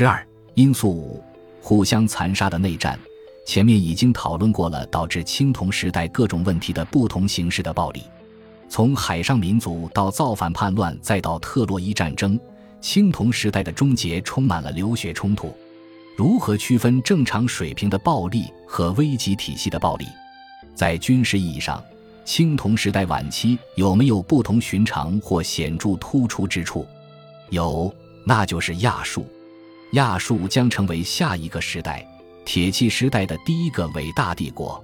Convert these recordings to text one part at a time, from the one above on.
十二因素五：互相残杀的内战。前面已经讨论过了，导致青铜时代各种问题的不同形式的暴力，从海上民族到造反叛乱，再到特洛伊战争，青铜时代的终结充满了流血冲突。如何区分正常水平的暴力和危急体系的暴力？在军事意义上，青铜时代晚期有没有不同寻常或显著突出之处？有，那就是亚述。亚述将成为下一个时代。铁器时代的第一个伟大帝国，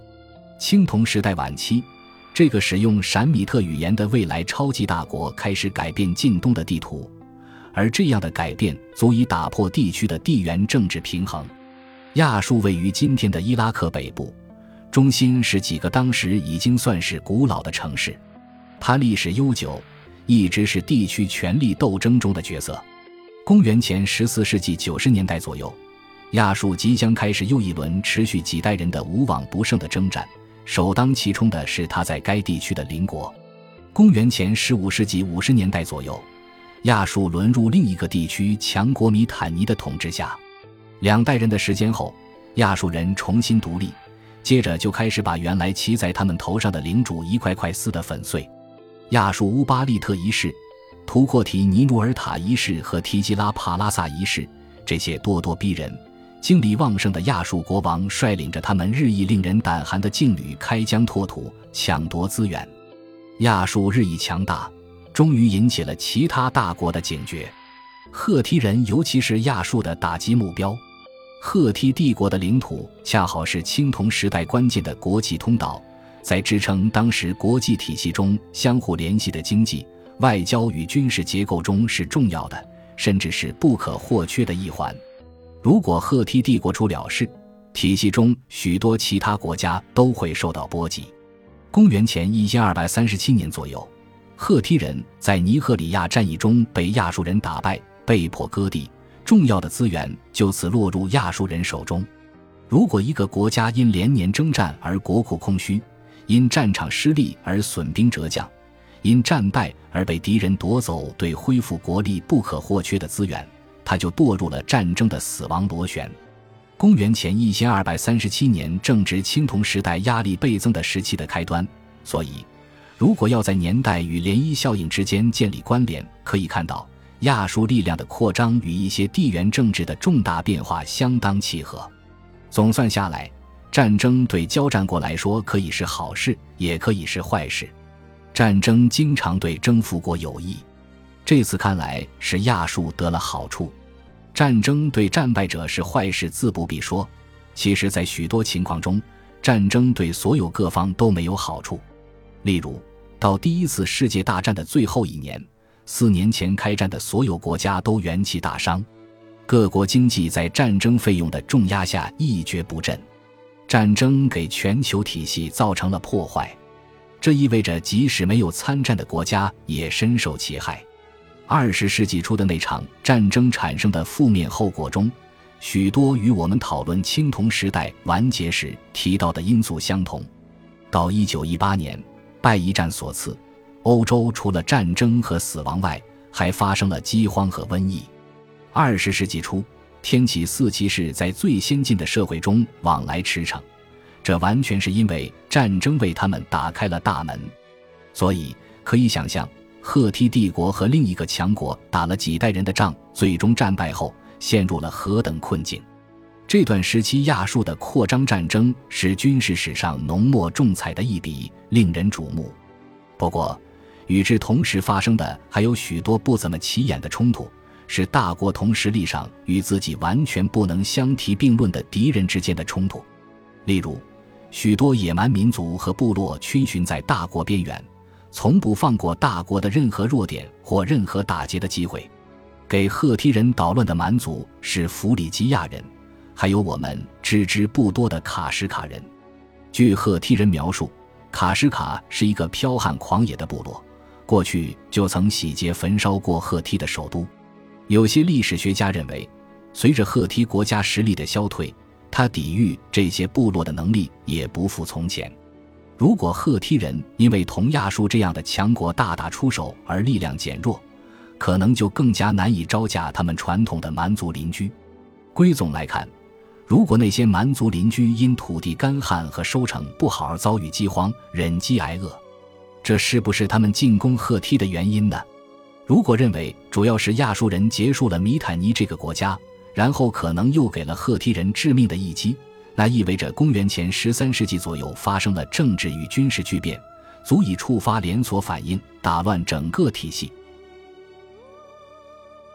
青铜时代晚期，这个使用闪米特语言的未来超级大国开始改变近东的地图，而这样的改变足以打破地区的地缘政治平衡。亚述位于今天的伊拉克北部，中心是几个当时已经算是古老的城市，它历史悠久，一直是地区权力斗争中的角色。公元前十四世纪九十年代左右。亚述即将开始又一轮持续几代人的无往不胜的征战，首当其冲的是他在该地区的邻国。公元前十五世纪五十年代左右，亚述沦入另一个地区强国米坦尼的统治下。两代人的时间后，亚述人重新独立，接着就开始把原来骑在他们头上的领主一块块撕得粉碎。亚述乌巴利特一世、图阔提尼努尔塔一世和提基拉帕拉萨一世，这些咄咄逼人。精力旺盛的亚述国王率领着他们日益令人胆寒的劲旅开疆拓土、抢夺资源。亚述日益强大，终于引起了其他大国的警觉。赫梯人，尤其是亚述的打击目标。赫梯帝国的领土恰好是青铜时代关键的国际通道，在支撑当时国际体系中相互联系的经济、外交与军事结构中是重要的，甚至是不可或缺的一环。如果赫梯帝国出了事，体系中许多其他国家都会受到波及。公元前一千二百三十七年左右，赫梯人在尼赫里亚战役中被亚述人打败，被迫割地，重要的资源就此落入亚述人手中。如果一个国家因连年征战而国库空虚，因战场失利而损兵折将，因战败而被敌人夺走对恢复国力不可或缺的资源。他就堕入了战争的死亡螺旋。公元前一千二百三十七年正值青铜时代压力倍增的时期的开端，所以，如果要在年代与涟漪效应之间建立关联，可以看到亚述力量的扩张与一些地缘政治的重大变化相当契合。总算下来，战争对交战国来说可以是好事，也可以是坏事。战争经常对征服国有益。这次看来是亚述得了好处，战争对战败者是坏事自不必说。其实，在许多情况中，战争对所有各方都没有好处。例如，到第一次世界大战的最后一年，四年前开战的所有国家都元气大伤，各国经济在战争费用的重压下一蹶不振。战争给全球体系造成了破坏，这意味着即使没有参战的国家也深受其害。二十世纪初的那场战争产生的负面后果中，许多与我们讨论青铜时代完结时提到的因素相同。到一九一八年，拜一战所赐，欧洲除了战争和死亡外，还发生了饥荒和瘟疫。二十世纪初，天启四骑士在最先进的社会中往来驰骋，这完全是因为战争为他们打开了大门。所以可以想象。赫梯帝国和另一个强国打了几代人的仗，最终战败后陷入了何等困境？这段时期亚述的扩张战争是军事史上浓墨重彩的一笔，令人瞩目。不过，与之同时发生的还有许多不怎么起眼的冲突，是大国同实力上与自己完全不能相提并论的敌人之间的冲突。例如，许多野蛮民族和部落逡巡在大国边缘。从不放过大国的任何弱点或任何打劫的机会。给赫梯人捣乱的蛮族是弗里吉亚人，还有我们知之不多的卡什卡人。据赫梯人描述，卡什卡是一个剽悍狂野的部落，过去就曾洗劫焚烧过赫梯的首都。有些历史学家认为，随着赫梯国家实力的消退，他抵御这些部落的能力也不复从前。如果赫梯人因为同亚述这样的强国大打出手而力量减弱，可能就更加难以招架他们传统的蛮族邻居。归总来看，如果那些蛮族邻居因土地干旱和收成不好而遭遇饥荒、忍饥挨饿，这是不是他们进攻赫梯的原因呢？如果认为主要是亚述人结束了米坦尼这个国家，然后可能又给了赫梯人致命的一击，那意味着公元前十三世纪左右发生了政治与军事巨变，足以触发连锁反应，打乱整个体系。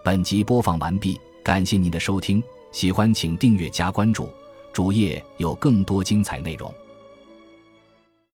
本集播放完毕，感谢您的收听，喜欢请订阅加关注，主页有更多精彩内容。